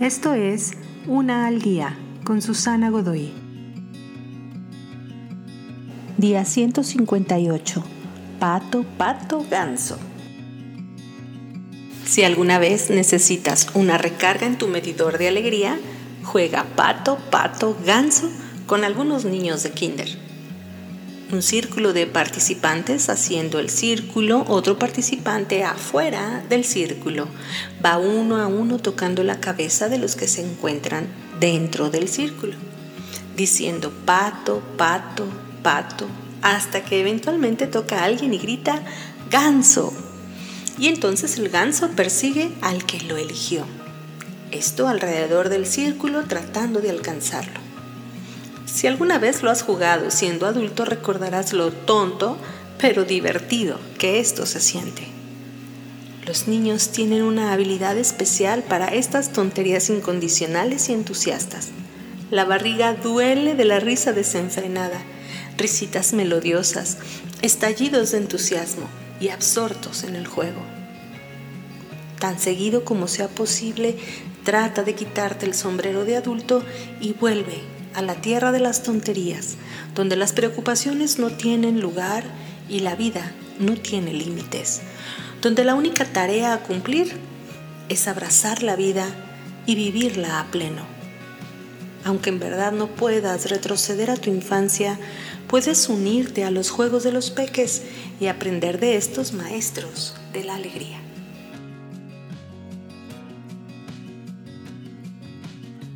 Esto es Una al Día con Susana Godoy. Día 158. Pato, pato, ganso. Si alguna vez necesitas una recarga en tu medidor de alegría, juega pato, pato, ganso con algunos niños de kinder un círculo de participantes haciendo el círculo, otro participante afuera del círculo. Va uno a uno tocando la cabeza de los que se encuentran dentro del círculo, diciendo pato, pato, pato, hasta que eventualmente toca a alguien y grita ganso. Y entonces el ganso persigue al que lo eligió. Esto alrededor del círculo tratando de alcanzarlo. Si alguna vez lo has jugado siendo adulto recordarás lo tonto pero divertido que esto se siente. Los niños tienen una habilidad especial para estas tonterías incondicionales y entusiastas. La barriga duele de la risa desenfrenada, risitas melodiosas, estallidos de entusiasmo y absortos en el juego. Tan seguido como sea posible, trata de quitarte el sombrero de adulto y vuelve a la tierra de las tonterías, donde las preocupaciones no tienen lugar y la vida no tiene límites, donde la única tarea a cumplir es abrazar la vida y vivirla a pleno. Aunque en verdad no puedas retroceder a tu infancia, puedes unirte a los juegos de los peques y aprender de estos maestros de la alegría.